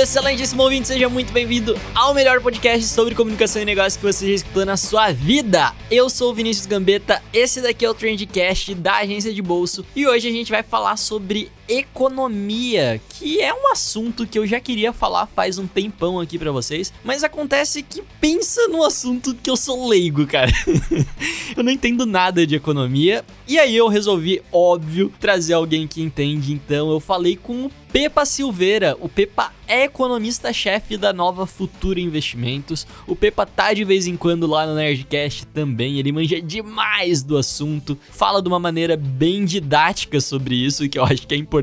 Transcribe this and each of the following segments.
excelentíssimo ouvinte, seja muito bem-vindo ao melhor podcast sobre comunicação e negócios que você já escutou na sua vida. Eu sou o Vinícius Gambetta, esse daqui é o Trendcast da agência de bolso e hoje a gente vai falar sobre economia, que é um assunto que eu já queria falar faz um tempão aqui para vocês, mas acontece que pensa no assunto que eu sou leigo, cara. eu não entendo nada de economia e aí eu resolvi, óbvio, trazer alguém que entende, então eu falei com o Pepa Silveira. O Pepa é economista-chefe da Nova Futura Investimentos. O Pepa tá de vez em quando lá no Nerdcast também. Ele manja demais do assunto, fala de uma maneira bem didática sobre isso, que eu acho que é importante,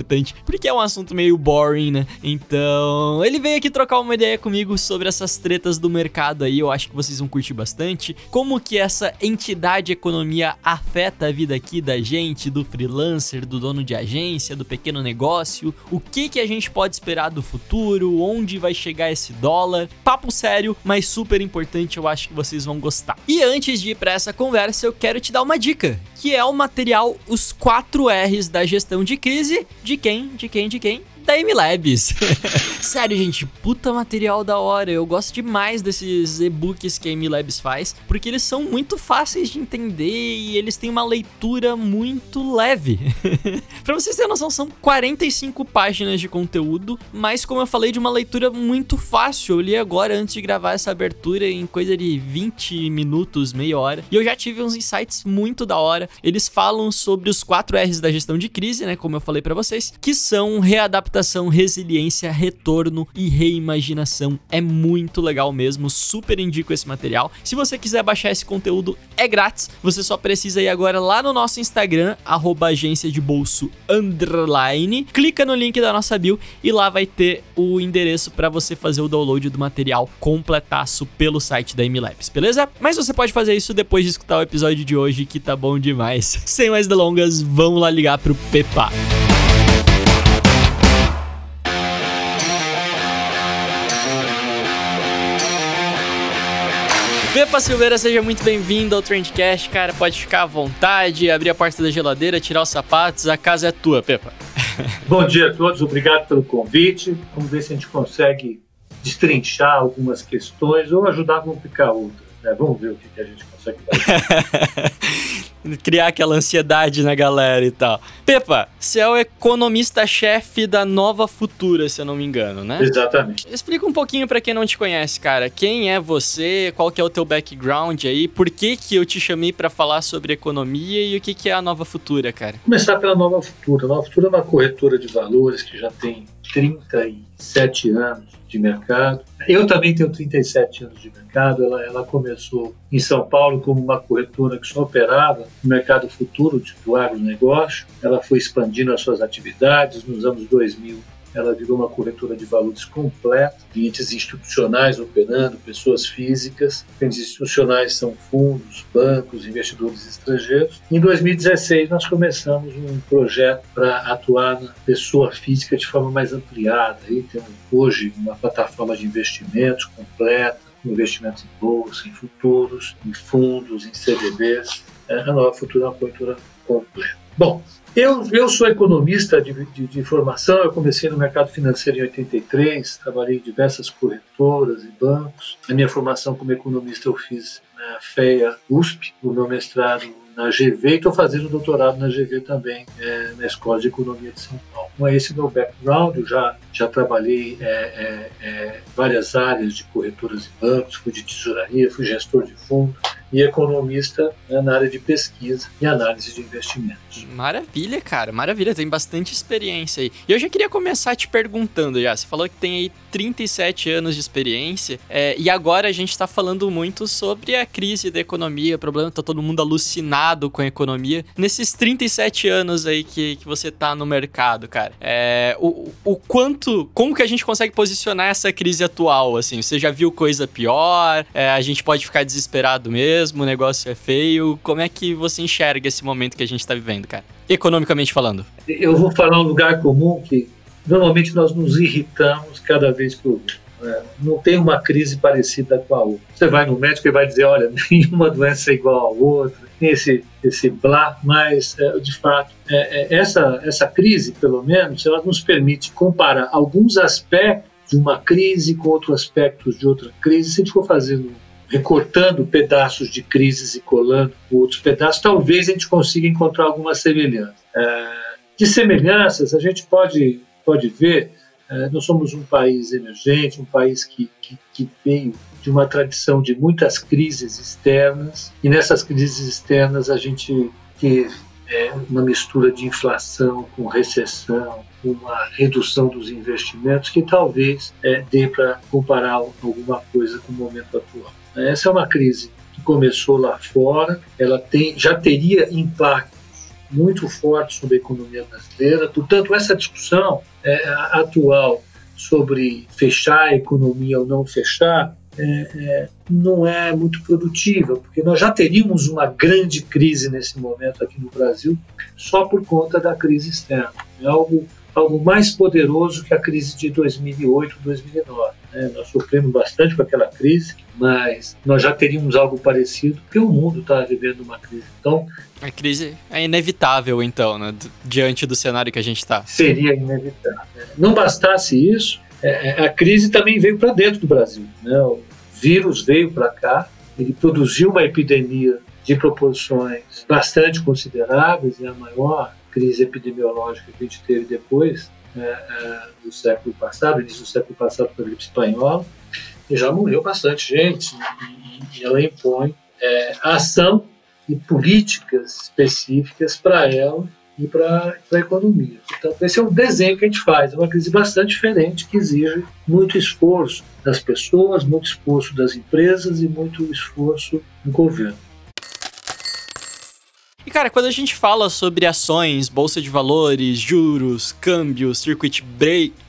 porque é um assunto meio boring, né? Então, ele veio aqui trocar uma ideia comigo sobre essas tretas do mercado aí. Eu acho que vocês vão curtir bastante. Como que essa entidade economia afeta a vida aqui da gente, do freelancer, do dono de agência, do pequeno negócio, o que, que a gente pode esperar do futuro, onde vai chegar esse dólar. Papo sério, mas super importante, eu acho que vocês vão gostar. E antes de ir para essa conversa, eu quero te dar uma dica, que é o material Os 4 R's da Gestão de Crise, de quem? De quem? De quem? M-Labs. Sério, gente, puta material da hora. Eu gosto demais desses e-books que a M-Labs faz, porque eles são muito fáceis de entender e eles têm uma leitura muito leve. pra vocês terem noção, são 45 páginas de conteúdo, mas como eu falei, de uma leitura muito fácil. Eu li agora antes de gravar essa abertura em coisa de 20 minutos, meia hora, e eu já tive uns insights muito da hora. Eles falam sobre os 4 R's da gestão de crise, né, como eu falei para vocês, que são readaptação adaptação, resiliência, retorno e reimaginação. É muito legal mesmo, super indico esse material. Se você quiser baixar esse conteúdo, é grátis. Você só precisa ir agora lá no nosso Instagram, arroba agência de bolso underline. Clica no link da nossa bio e lá vai ter o endereço para você fazer o download do material completaço pelo site da MLabs, beleza? Mas você pode fazer isso depois de escutar o episódio de hoje, que tá bom demais. Sem mais delongas, vamos lá ligar pro Pepa. Pepa Silveira, seja muito bem-vindo ao Trendcast, cara. Pode ficar à vontade, abrir a porta da geladeira, tirar os sapatos, a casa é tua, Pepa. Bom dia a todos, obrigado pelo convite. Vamos ver se a gente consegue destrinchar algumas questões ou ajudar a complicar outras. Né? Vamos ver o que, que a gente consegue. criar aquela ansiedade na galera e tal. Pepa, você é o economista-chefe da Nova Futura, se eu não me engano, né? Exatamente. Explica um pouquinho para quem não te conhece, cara. Quem é você? Qual que é o teu background aí? Por que que eu te chamei para falar sobre economia e o que que é a Nova Futura, cara? Começar pela Nova Futura. A Nova Futura é uma corretora de valores que já tem 37 anos de mercado. Eu também tenho 37 anos de mercado. Ela, ela começou em São Paulo como uma corretora que só operava no mercado futuro do agronegócio. Ela foi expandindo as suas atividades. Nos anos 2000, ela virou uma corretora de valores completa, clientes institucionais operando, pessoas físicas. Clientes institucionais são fundos, bancos, investidores estrangeiros. Em 2016, nós começamos um projeto para atuar na pessoa física de forma mais ampliada. Aí temos hoje uma plataforma de investimentos completa, investimentos em bolsa, em futuros, em fundos, em CDBs. É, a nova futura é uma corretora completa. Bom, eu, eu sou economista de, de, de, formação, eu comecei no mercado financeiro em 83, trabalhei em diversas corretoras e bancos. A minha formação como economista eu fiz na FEA USP, o meu mestrado na GV e estou fazendo doutorado na GV também, é, na Escola de Economia de São Paulo. Então, esse é o meu background, eu já, já trabalhei é, é, é várias áreas de corretoras e bancos, fui de tesouraria, fui gestor de fundo, e economista né, na área de pesquisa e análise de investimentos. Maravilha, cara, maravilha, tem bastante experiência aí. E eu já queria começar te perguntando já, você falou que tem aí 37 anos de experiência, é, e agora a gente está falando muito sobre a crise da economia, o problema tá todo mundo alucinado com a economia. Nesses 37 anos aí que, que você tá no mercado, cara, é, o, o quanto, como que a gente consegue posicionar essa crise atual, assim? Você já viu coisa pior? É, a gente pode ficar desesperado mesmo? Mesmo, o negócio é feio. Como é que você enxerga esse momento que a gente está vivendo, cara? Economicamente falando. Eu vou falar um lugar comum que normalmente nós nos irritamos cada vez que. Né? Não tem uma crise parecida com a outra. Você vai no médico e vai dizer, olha, nenhuma doença é igual a outra, tem esse, esse blá, mas é, de fato, é, é, essa, essa crise, pelo menos, ela nos permite comparar alguns aspectos de uma crise com outros aspectos de outra crise. Se a gente for fazendo recortando pedaços de crises e colando outros pedaços, talvez a gente consiga encontrar alguma semelhança. É, de semelhanças, a gente pode, pode ver, é, nós somos um país emergente, um país que, que, que veio de uma tradição de muitas crises externas, e nessas crises externas a gente teve é, uma mistura de inflação com recessão, uma redução dos investimentos que talvez é, dê para comparar alguma coisa com o momento atual. Essa é uma crise que começou lá fora, ela tem, já teria impactos muito fortes sobre a economia brasileira, portanto, essa discussão é, atual sobre fechar a economia ou não fechar é, é, não é muito produtiva, porque nós já teríamos uma grande crise nesse momento aqui no Brasil só por conta da crise externa. É algo, algo mais poderoso que a crise de 2008, 2009. Né? Nós sofremos bastante com aquela crise, mas nós já teríamos algo parecido, porque o mundo está vivendo uma crise. Então, a crise é inevitável, então, né? diante do cenário que a gente está. Seria inevitável. Não bastasse isso, é, é, a crise também veio para dentro do Brasil. Né? O vírus veio para cá, ele produziu uma epidemia de proporções bastante consideráveis, é a maior crise epidemiológica que a gente teve depois é, é, do século passado, início do século passado, com a gripe espanhola, e já morreu bastante gente, e, e ela impõe é, ação e políticas específicas para ela e para a economia. Então, esse é o desenho que a gente faz. É uma crise bastante diferente que exige muito esforço das pessoas, muito esforço das empresas e muito esforço do governo. E cara, quando a gente fala sobre ações, bolsa de valores, juros, câmbio, circuit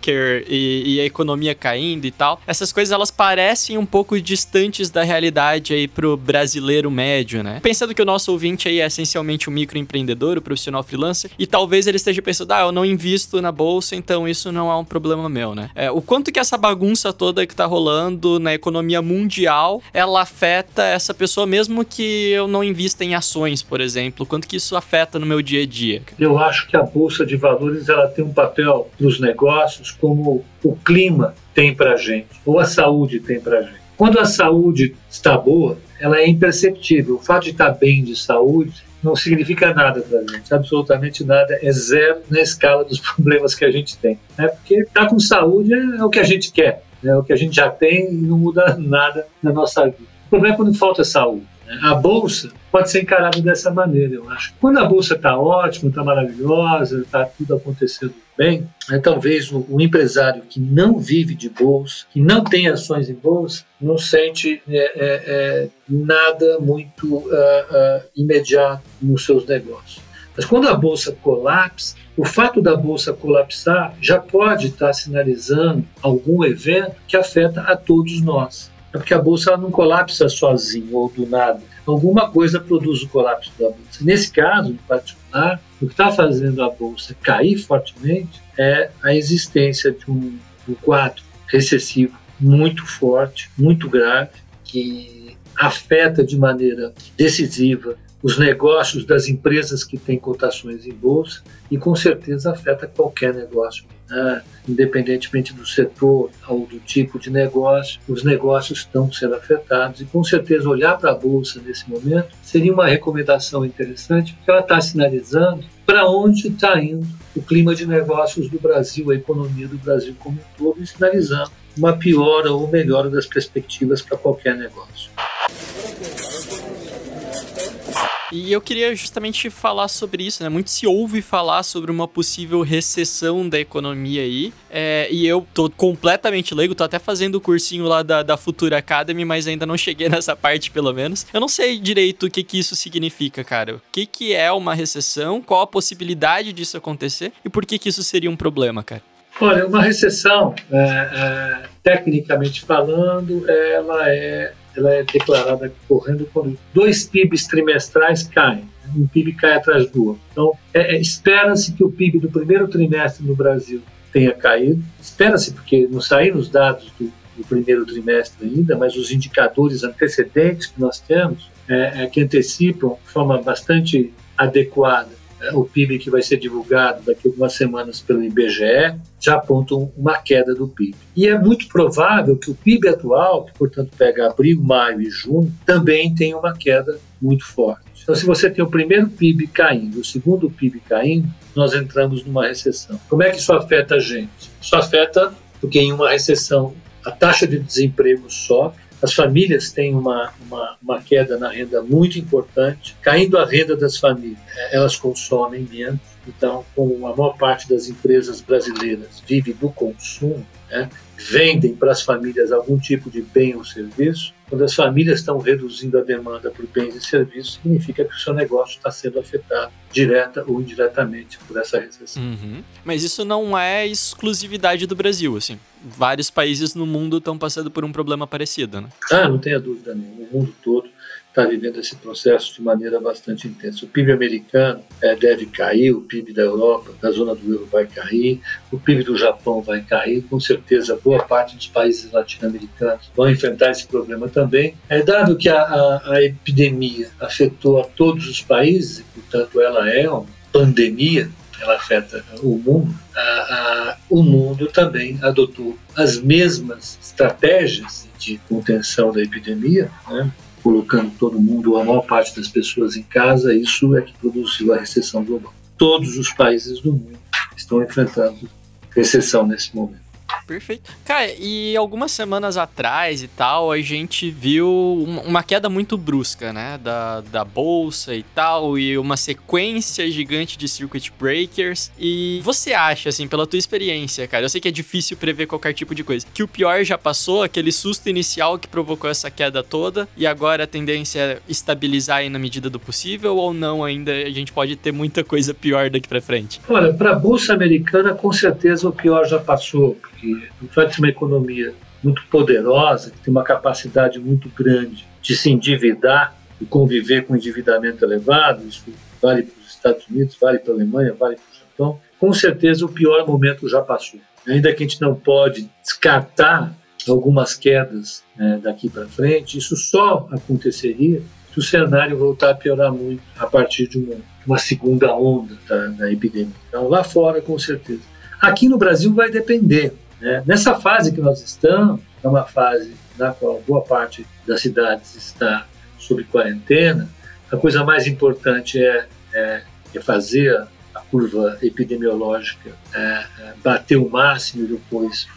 breaker e, e, a economia caindo e tal, essas coisas elas parecem um pouco distantes da realidade aí pro brasileiro médio, né? Pensando que o nosso ouvinte aí é essencialmente um microempreendedor, o um profissional freelancer, e talvez ele esteja pensando, ah, eu não invisto na bolsa, então isso não é um problema meu, né? É, o quanto que essa bagunça toda que tá rolando na economia mundial, ela afeta essa pessoa mesmo que eu não invista em ações, por exemplo, quanto que isso afeta no meu dia a dia? Eu acho que a bolsa de valores ela tem um papel nos negócios como o clima tem para a gente, ou a saúde tem para a gente. Quando a saúde está boa, ela é imperceptível. O fato de estar bem de saúde não significa nada para a gente, absolutamente nada, é zero na escala dos problemas que a gente tem. Né? Porque estar com saúde é o que a gente quer, é o que a gente já tem e não muda nada na nossa vida. O problema é quando falta saúde. A bolsa pode ser encarada dessa maneira, eu acho. Quando a bolsa está ótima, está maravilhosa, está tudo acontecendo bem, é, talvez o, empresário que não vive de bolsa, que não tem ações em bolsa, não sente é, é, é nada muito uh, uh, imediato nos seus negócios. Mas quando a bolsa colapsa, o fato da bolsa colapsar já pode estar sinalizando algum evento que afeta a todos nós. É porque a bolsa não colapsa sozinha ou do nada. Alguma coisa produz o colapso da bolsa. Nesse caso, em particular, o que está fazendo a bolsa cair fortemente é a existência de um, um quadro recessivo muito forte, muito grave, que afeta de maneira decisiva os negócios das empresas que têm cotações em bolsa e com certeza afeta qualquer negócio né? independentemente do setor ou do tipo de negócio, os negócios estão sendo afetados. E com certeza, olhar para a Bolsa nesse momento seria uma recomendação interessante, porque ela está sinalizando para onde está indo o clima de negócios do Brasil, a economia do Brasil como um todo, e sinalizando uma piora ou melhora das perspectivas para qualquer negócio. E eu queria justamente falar sobre isso, né? Muito se ouve falar sobre uma possível recessão da economia aí. É, e eu tô completamente leigo, tô até fazendo o cursinho lá da, da Futura Academy, mas ainda não cheguei nessa parte, pelo menos. Eu não sei direito o que, que isso significa, cara. O que, que é uma recessão, qual a possibilidade disso acontecer e por que, que isso seria um problema, cara? Olha, uma recessão, é, é, tecnicamente falando, ela é ela é declarada correndo quando dois PIBs trimestrais caem. Um PIB cai atrás do outro. Então, é, é, espera-se que o PIB do primeiro trimestre no Brasil tenha caído. Espera-se, porque não saíram os dados do, do, primeiro trimestre ainda, mas os indicadores antecedentes que nós temos, é, é que antecipam de forma bastante adequada o PIB que vai ser divulgado daqui a algumas semanas pelo IBGE, já apontam uma queda do PIB. E é muito provável que o PIB atual, que portanto pega abril, maio e junho, também tenha uma queda muito forte. Então, se você tem o primeiro PIB caindo, o segundo PIB caindo, nós entramos numa recessão. Como é que isso afeta a gente? Isso afeta porque em uma recessão a taxa de desemprego sobe, as famílias têm uma, uma, uma, queda na renda muito importante. Caindo a renda das famílias, é, elas consomem menos. Então, como a maior parte das empresas brasileiras vive do consumo, né, vendem para as famílias algum tipo de bem ou serviço, quando as famílias estão reduzindo a demanda por bens e serviços, significa que o seu negócio está sendo afetado direta ou indiretamente por essa recessão. Uhum. Mas isso não é exclusividade do Brasil, assim. Vários países no mundo estão passando por um problema parecido, né? Ah, não tenha dúvida nenhuma. O mundo todo está vivendo esse processo de maneira bastante intensa. O PIB americano é, deve cair, o PIB da Europa, da zona do euro vai cair, o PIB do Japão vai cair, com certeza boa parte dos países latino-americanos vão enfrentar esse problema também. É dado que a, a, a epidemia afetou a todos os países, portanto ela é uma pandemia, ela afeta o mundo, a, a, o mundo também adotou as mesmas estratégias de contenção da epidemia, né? Colocando todo mundo, a maior parte das pessoas em casa, isso é que produziu a recessão global. Todos os países do mundo estão enfrentando recessão nesse momento. Perfeito. Cara, e algumas semanas atrás e tal, a gente viu uma queda muito brusca, né? Da, da bolsa e tal, e uma sequência gigante de circuit breakers. E você acha, assim, pela tua experiência, cara, eu sei que é difícil prever qualquer tipo de coisa, que o pior já passou, aquele susto inicial que provocou essa queda toda, e agora a tendência é estabilizar aí na medida do possível, ou não ainda a gente pode ter muita coisa pior daqui para frente? Olha, para a bolsa americana, com certeza o pior já passou porque reflete uma economia muito poderosa, que tem uma capacidade muito grande de se endividar e conviver com endividamento elevado, isso vale para os Estados Unidos, vale para a Alemanha, vale para o Japão, com certeza o pior momento já passou. Ainda que a gente não pode descartar algumas quedas né, daqui para frente, isso só aconteceria se o cenário voltar a piorar muito a partir de uma, uma segunda onda da, da epidemia. Então, lá fora, com certeza. Aqui no Brasil vai depender. Né? Nessa fase que nós estamos, é uma fase na qual boa parte das cidades está sob quarentena, a coisa mais importante é, é, é fazer a curva epidemiológica é, é bater o máximo e depois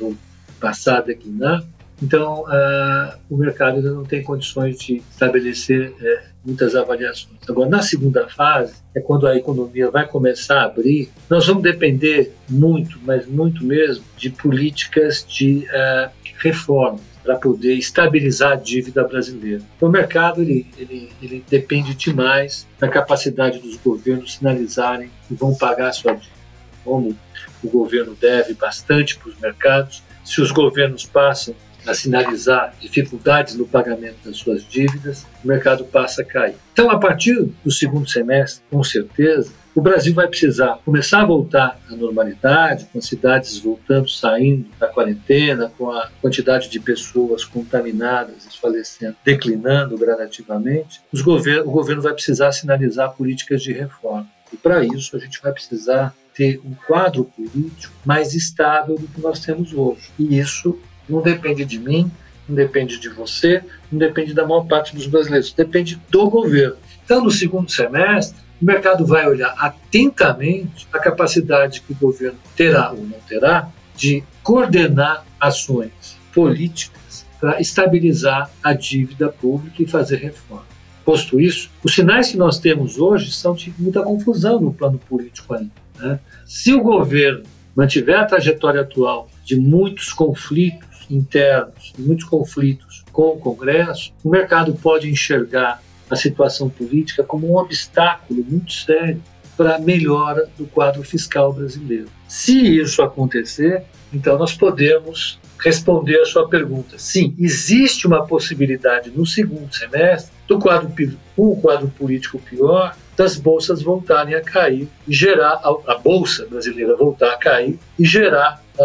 passar a declinar. Então, uh, o mercado ainda não tem condições de estabelecer uh, muitas avaliações. Agora, na segunda fase, é quando a economia vai começar a abrir, nós vamos depender muito, mas muito mesmo, de políticas de uh, reforma para poder estabilizar a dívida brasileira. O mercado ele, ele, ele depende demais da capacidade dos governos sinalizarem que vão pagar a sua dívida. Como o governo deve bastante para os mercados, se os governos passam a sinalizar dificuldades no pagamento das suas dívidas, o mercado passa a cair. Então, a partir do segundo semestre, com certeza, o Brasil vai precisar começar a voltar à normalidade, com as cidades voltando, saindo da quarentena, com a quantidade de pessoas contaminadas e falecendo declinando gradativamente. O governo vai precisar sinalizar políticas de reforma. E para isso, a gente vai precisar ter um quadro político mais estável do que nós temos hoje. E isso não depende de mim, não depende de você, não depende da maior parte dos brasileiros, depende do governo. Então, no segundo semestre, o mercado vai olhar atentamente a capacidade que o governo terá ou não terá de coordenar ações políticas para estabilizar a dívida pública e fazer reforma. Posto isso, os sinais que nós temos hoje são de muita confusão no plano político ainda. Né? Se o governo mantiver a trajetória atual de muitos conflitos internos, muitos conflitos com o Congresso, o mercado pode enxergar a situação política como um obstáculo muito sério para a melhora do quadro fiscal brasileiro. Se isso acontecer, então nós podemos responder a sua pergunta. Sim, existe uma possibilidade no segundo semestre do quadro, o quadro político pior, das bolsas voltarem a cair e gerar a, a bolsa brasileira voltar a cair e gerar uh,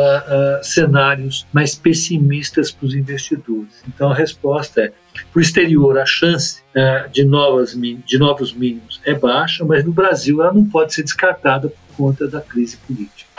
uh, cenários mais pessimistas para os investidores. Então a resposta é para o exterior a chance uh, de, novas, de novos mínimos é baixa, mas no Brasil ela não pode ser descartada por conta da crise política.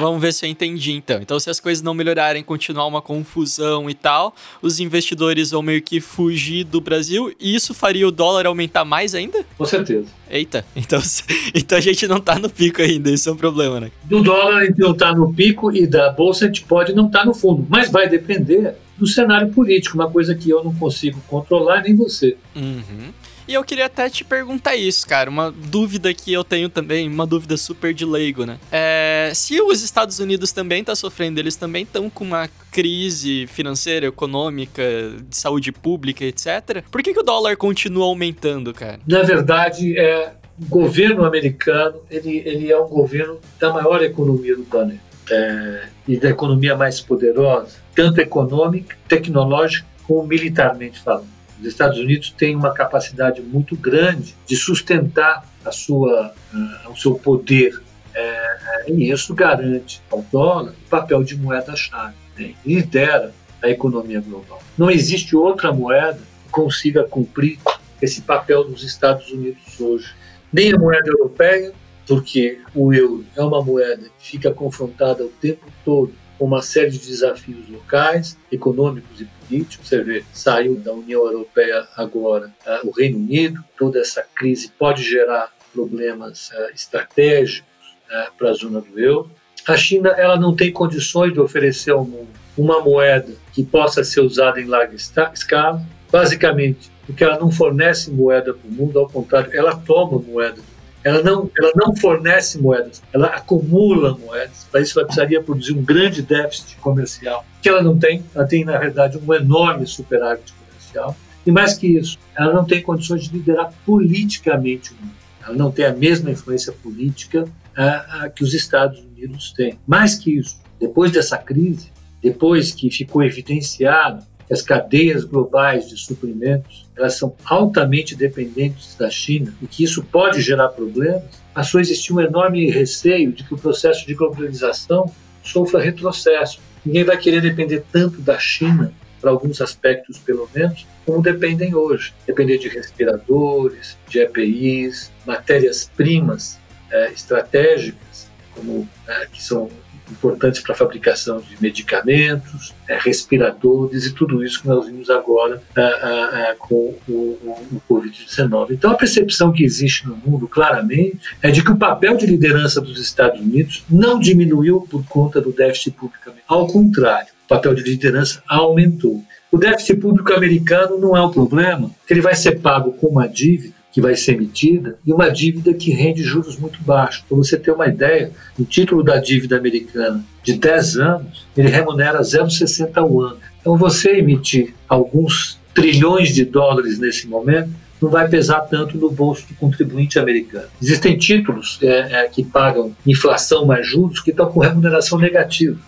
Vamos ver se eu entendi então. Então, se as coisas não melhorarem, continuar uma confusão e tal, os investidores vão meio que fugir do Brasil e isso faria o dólar aumentar mais ainda? Com certeza. Eita, então, então a gente não tá no pico ainda, isso é um problema, né? Do dólar a gente não tá no pico e da bolsa a gente pode não estar tá no fundo, mas vai depender do cenário político, uma coisa que eu não consigo controlar, nem você. Uhum. E eu queria até te perguntar isso, cara. Uma dúvida que eu tenho também, uma dúvida super de leigo, né? É, se os Estados Unidos também tá sofrendo, eles também estão com uma crise financeira, econômica, de saúde pública, etc. Por que, que o dólar continua aumentando, cara? Na verdade, é, o governo americano ele, ele é um governo da maior economia do planeta. É, e da economia mais poderosa, tanto econômica, tecnológica, como militarmente falando. Os Estados Unidos têm uma capacidade muito grande de sustentar a sua, uh, o seu poder é, e isso garante ao dólar o papel de moeda-chave, né? lidera a economia global. Não existe outra moeda que consiga cumprir esse papel dos Estados Unidos hoje. Nem a moeda europeia, porque o euro é uma moeda que fica confrontada o tempo todo uma série de desafios locais, econômicos e políticos. Você vê, saiu da União Europeia agora uh, o Reino Unido, toda essa crise pode gerar problemas uh, estratégicos uh, para a zona do euro. A China ela não tem condições de oferecer ao mundo uma moeda que possa ser usada em larga escala. Basicamente, porque ela não fornece moeda para o mundo, ao contrário, ela toma moeda ela não, ela não fornece moedas, ela acumula moedas. Para isso, ela precisaria produzir um grande déficit comercial, que ela não tem. Ela tem, na verdade, um enorme superávit comercial. E mais que isso, ela não tem condições de liderar politicamente o mundo. Ela não tem a mesma influência política a, a que os Estados Unidos têm. Mais que isso, depois dessa crise, depois que ficou evidenciado as cadeias globais de suprimentos elas são altamente dependentes da China e que isso pode gerar problemas, passou a existir um enorme receio de que o processo de globalização sofra retrocesso. Ninguém vai querer depender tanto da China, para alguns aspectos pelo menos, como dependem hoje. Depender de respiradores, de EPIs, matérias-primas é, estratégicas, como é, que são importantes para a fabricação de medicamentos, é, respiradores e tudo isso que nós vimos agora é, é, com o, o Covid-19. Então, a percepção que existe no mundo, claramente, é de que o papel de liderança dos Estados Unidos não diminuiu por conta do déficit público. Ao contrário, o papel de liderança aumentou. O déficit público americano não é um problema, ele vai ser pago com uma dívida que vai ser emitida e uma dívida que rende juros muito baixos. Para você ter uma ideia, o título da dívida americana de 10 anos, ele remunera 0,60 ao ano. Então, você emitir alguns trilhões de dólares nesse momento não vai pesar tanto no bolso do contribuinte americano. Existem títulos é, é, que pagam inflação mais juros que estão com remuneração negativa.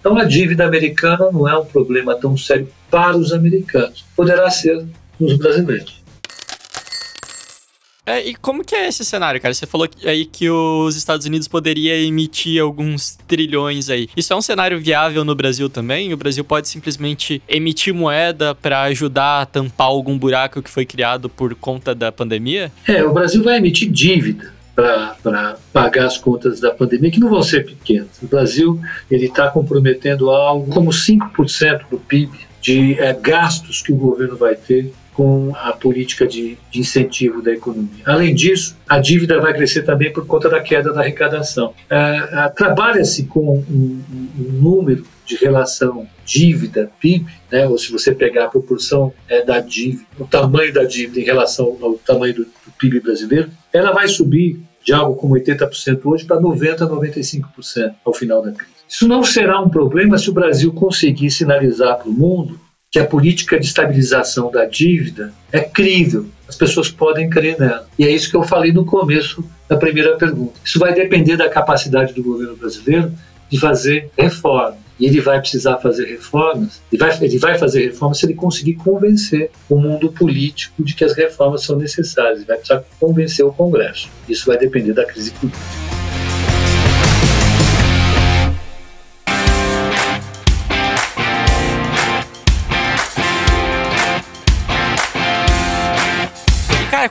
Então, a dívida americana não é um problema tão sério para os americanos. Poderá ser nos brasileiros. É, e como que é esse cenário, cara? Você falou aí que os Estados Unidos poderia emitir alguns trilhões aí. Isso é um cenário viável no Brasil também? O Brasil pode simplesmente emitir moeda para ajudar a tampar algum buraco que foi criado por conta da pandemia? É, o Brasil vai emitir dívida para pagar as contas da pandemia, que não vão ser pequenas. O Brasil ele está comprometendo algo como 5% do PIB de é, gastos que o governo vai ter com a política de, de, incentivo da economia. Além disso, a dívida vai crescer também por conta da queda da arrecadação. É, Trabalha-se com um, um, número de relação dívida-PIB, né, ou se você pegar a proporção é, da dívida, o tamanho da dívida em relação ao tamanho do, do PIB brasileiro, ela vai subir de algo como 80% hoje para 90% a 95% ao final da crise. Isso não será um problema se o Brasil conseguir sinalizar para o mundo que a política de estabilização da dívida é crível, as pessoas podem crer nela. E é isso que eu falei no começo da primeira pergunta. Isso vai depender da capacidade do governo brasileiro de fazer reforma. E ele vai precisar fazer reformas, ele vai, ele vai fazer reformas se ele conseguir convencer o mundo político de que as reformas são necessárias. Ele vai precisar convencer o Congresso. Isso vai depender da crise política.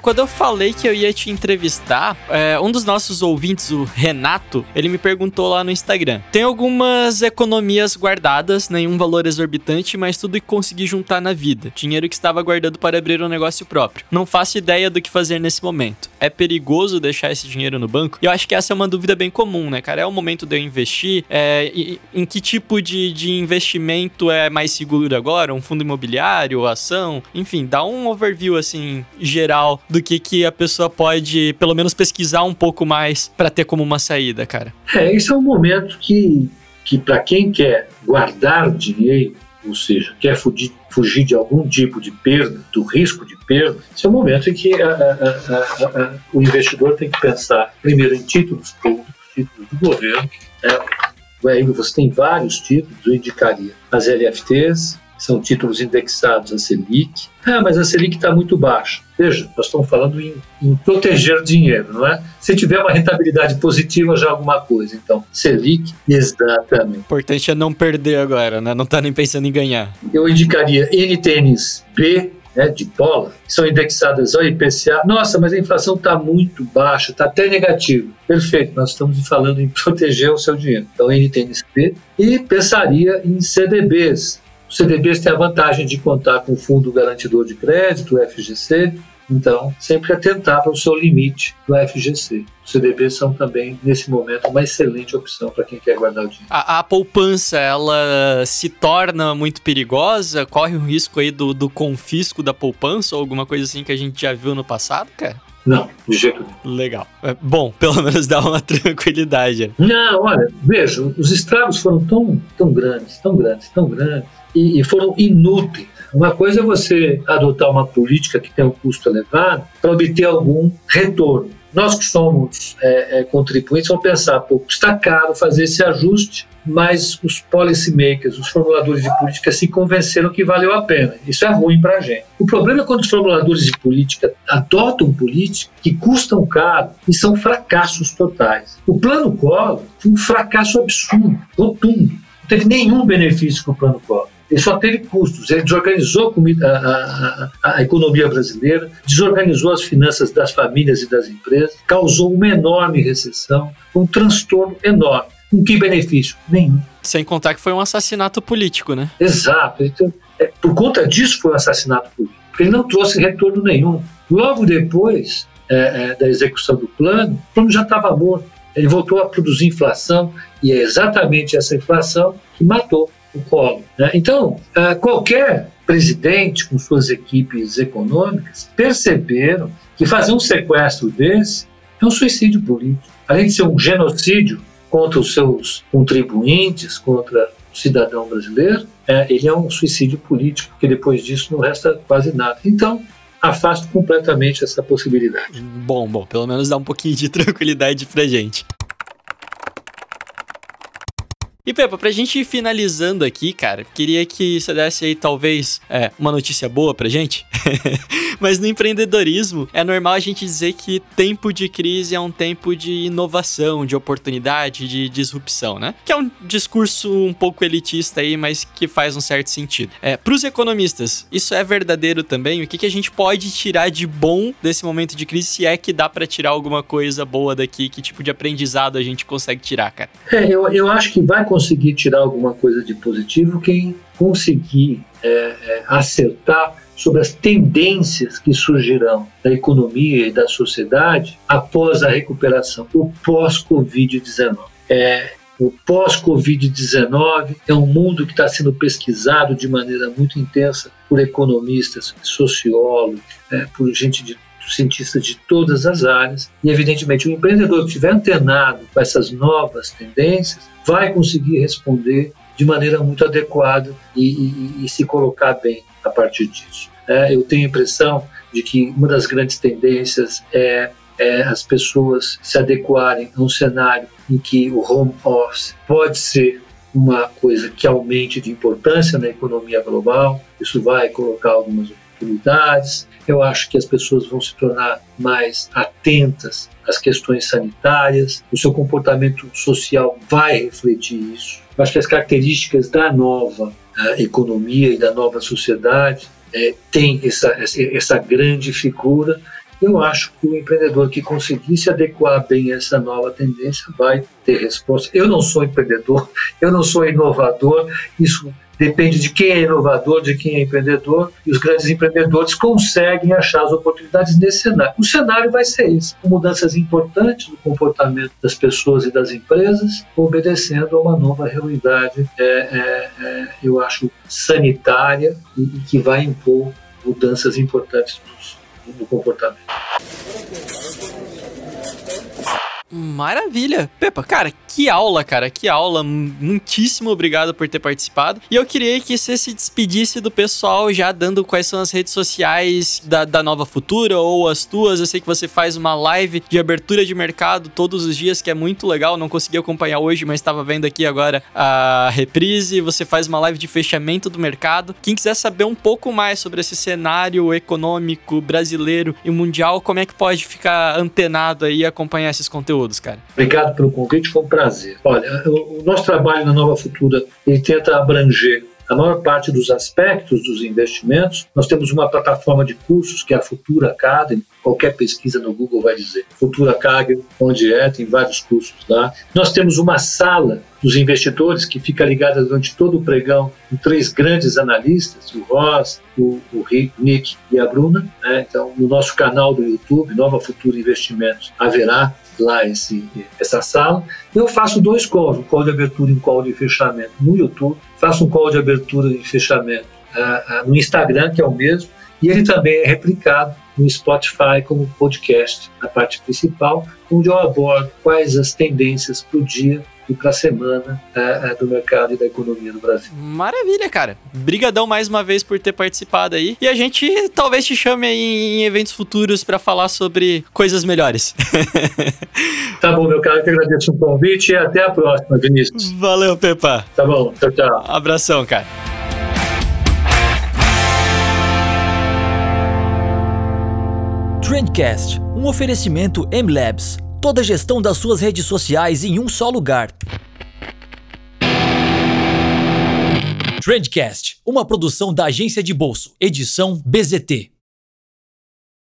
Quando eu falei que eu ia te entrevistar, é, um dos nossos ouvintes, o Renato, ele me perguntou lá no Instagram: tem algumas economias guardadas, nenhum valor exorbitante, mas tudo que consegui juntar na vida. Dinheiro que estava guardando para abrir um negócio próprio. Não faço ideia do que fazer nesse momento. É perigoso deixar esse dinheiro no banco? E eu acho que essa é uma dúvida bem comum, né, cara? É o momento de eu investir? É, em que tipo de, de investimento é mais seguro agora? Um fundo imobiliário, ação? Enfim, dá um overview assim geral do que, que a pessoa pode, pelo menos, pesquisar um pouco mais para ter como uma saída, cara? É, esse é um momento que, que para quem quer guardar dinheiro, ou seja, quer fugir, fugir de algum tipo de perda, do risco de perda, esse é o momento em que a, a, a, o investidor tem que pensar primeiro em títulos públicos, títulos do governo. É, aí você tem vários títulos, eu indicaria as LFTs, são títulos indexados à Selic. Ah, mas a Selic está muito baixa. Veja, nós estamos falando em, em, proteger dinheiro, não é? Se tiver uma rentabilidade positiva, já é alguma coisa. Então, Selic, exatamente. O importante é não perder agora, né? Não está nem pensando em ganhar. Eu indicaria NTNs B, né, de dólar, são indexadas ao IPCA. Nossa, mas a inflação está muito baixa, está até negativo. Perfeito, nós estamos falando em proteger o seu dinheiro. Então, NTNSP. E pensaria em CDBs, o CDBs tem a vantagem de contar com o Fundo Garantidor de Crédito, o FGC, então, sempre atentar para o seu limite do FGC. Os CDBs são também, nesse momento, uma excelente opção para quem quer guardar o dinheiro. A, a, poupança, ela se torna muito perigosa? Corre o risco aí do, do confisco da poupança ou alguma coisa assim que a gente já viu no passado, cara? Não, de jeito nenhum. Legal. É, bom, pelo menos dá uma tranquilidade. Não, olha, veja, os estragos foram tão, tão grandes, tão grandes, tão grandes, e, e foram inúteis. Uma coisa é você adotar uma política que tem um custo elevado para obter algum retorno. Nós que somos é, é, contribuintes vamos pensar, pô, está caro fazer esse ajuste, mas os policymakers, os formuladores de política se convenceram que valeu a pena. Isso é ruim para a gente. O problema é quando os formuladores de política adotam políticas que custam caro e são fracassos totais. O plano Collor foi um fracasso absurdo, rotundo. Não teve nenhum benefício com o plano Collor. Ele só teve custos. Ele desorganizou a, a, a, a, economia brasileira, desorganizou as finanças das famílias e das empresas, causou uma enorme recessão, um transtorno enorme. Com que benefício? Nenhum. Sem contar que foi um assassinato político, né? Exato. Então, é, por conta disso foi um assassinato político. Porque ele não trouxe retorno nenhum. Logo depois é, é, da execução do plano, o plano já estava morto. Ele voltou a produzir inflação e é exatamente essa inflação que matou o colo. Né? Então, uh, qualquer presidente com suas equipes econômicas perceberam que fazer um sequestro desse é um suicídio político. Além de ser um genocídio contra os seus contribuintes, contra o cidadão brasileiro, é, ele é um suicídio político, porque depois disso não resta quase nada. Então, afasto completamente essa possibilidade. Bom, bom, pelo menos dá um pouquinho de tranquilidade pra gente. E Pepa, pra gente ir finalizando aqui, cara, queria que você desse aí talvez é, uma notícia boa pra gente. Mas no empreendedorismo é normal a gente dizer que tempo de crise é um tempo de inovação, de oportunidade, de disrupção, né? Que é um discurso um pouco elitista aí, mas que faz um certo sentido. É, pros economistas, isso é verdadeiro também? O que, que a gente pode tirar de bom desse momento de crise, se é que dá para tirar alguma coisa boa daqui? Que tipo de aprendizado a gente consegue tirar, cara? É, eu, eu acho que vai conseguir tirar alguma coisa de positivo quem conseguir é, é, acertar sobre as tendências que surgirão da economia e da sociedade após a recuperação, o pós-Covid-19. É, o pós-Covid-19 é um mundo que está sendo pesquisado de maneira muito intensa por economistas, sociólogos, é, por gente de cientistas de todas as áreas. E, evidentemente, o empreendedor que estiver antenado com essas novas tendências vai conseguir responder de maneira muito adequada e, e, e se colocar bem a partir disso. É, eu tenho a impressão de que uma das grandes tendências é, é, as pessoas se adequarem a um cenário em que o home office pode ser uma coisa que aumente de importância na economia global, isso vai colocar algumas oportunidades. Eu acho que as pessoas vão se tornar mais atentas às questões sanitárias, o seu comportamento social vai refletir isso. Eu acho que as características da nova uh, economia e da nova sociedade é, essa, essa grande figura eu acho que o empreendedor que conseguir se adequar bem a essa nova tendência vai ter resposta. Eu não sou empreendedor, eu não sou inovador, isso depende de quem é inovador, de quem é empreendedor, e os grandes empreendedores conseguem achar as oportunidades nesse cenário. O cenário vai ser esse, com mudanças importantes no comportamento das pessoas e das empresas, obedecendo a uma nova realidade, é, é, é, eu acho, sanitária e, e que vai impor mudanças importantes do comportamento. Maravilha! Pepa, cara, que aula, cara, que aula. Muitíssimo obrigado por ter participado. E eu queria que você se despedisse do pessoal já dando quais são as redes sociais da, da Nova Futura ou as tuas. Eu sei que você faz uma live de abertura de mercado todos os dias, que é muito legal. Não consegui acompanhar hoje, mas estava vendo aqui agora a reprise. Você faz uma live de fechamento do mercado. Quem quiser saber um pouco mais sobre esse cenário econômico brasileiro e mundial, como é que pode ficar antenado aí e acompanhar esses conteúdos? Todos, cara. Obrigado pelo convite, foi um prazer. Olha, o, nosso trabalho na Nova Futura ele tenta abranger a maior parte dos aspectos dos investimentos. Nós temos uma plataforma de cursos que é a Futura Academy. Qualquer pesquisa no Google vai dizer Futura Academy, onde é, tem vários cursos lá. Nós temos uma sala dos investidores que fica ligada durante todo o pregão com três grandes analistas, o Ross, o, o Rick, Nick e a Bruna. Né? Então, no nosso canal do YouTube, Nova Futura Investimentos, haverá lá esse, essa sala. Eu faço dois calls, um call de abertura e um call de fechamento no YouTube. Faço um call de abertura e fechamento uh, uh, no Instagram, que é o mesmo, e ele também é replicado no Spotify como podcast, na parte principal, onde eu abordo quais as tendências para o dia e para a semana é, é, do mercado e da economia do Brasil. Maravilha, cara. Brigadão mais uma vez por ter participado aí. E a gente talvez te chame em eventos futuros para falar sobre coisas melhores. tá bom, meu cara. Eu que agradeço o convite e até a próxima, Vinícius. Valeu, Pepa. Tá bom. Tchau, tchau. Abração, cara. Trendcast, um oferecimento M-Labs Toda a gestão das suas redes sociais em um só lugar. Trendcast, uma produção da agência de bolso, edição BZT.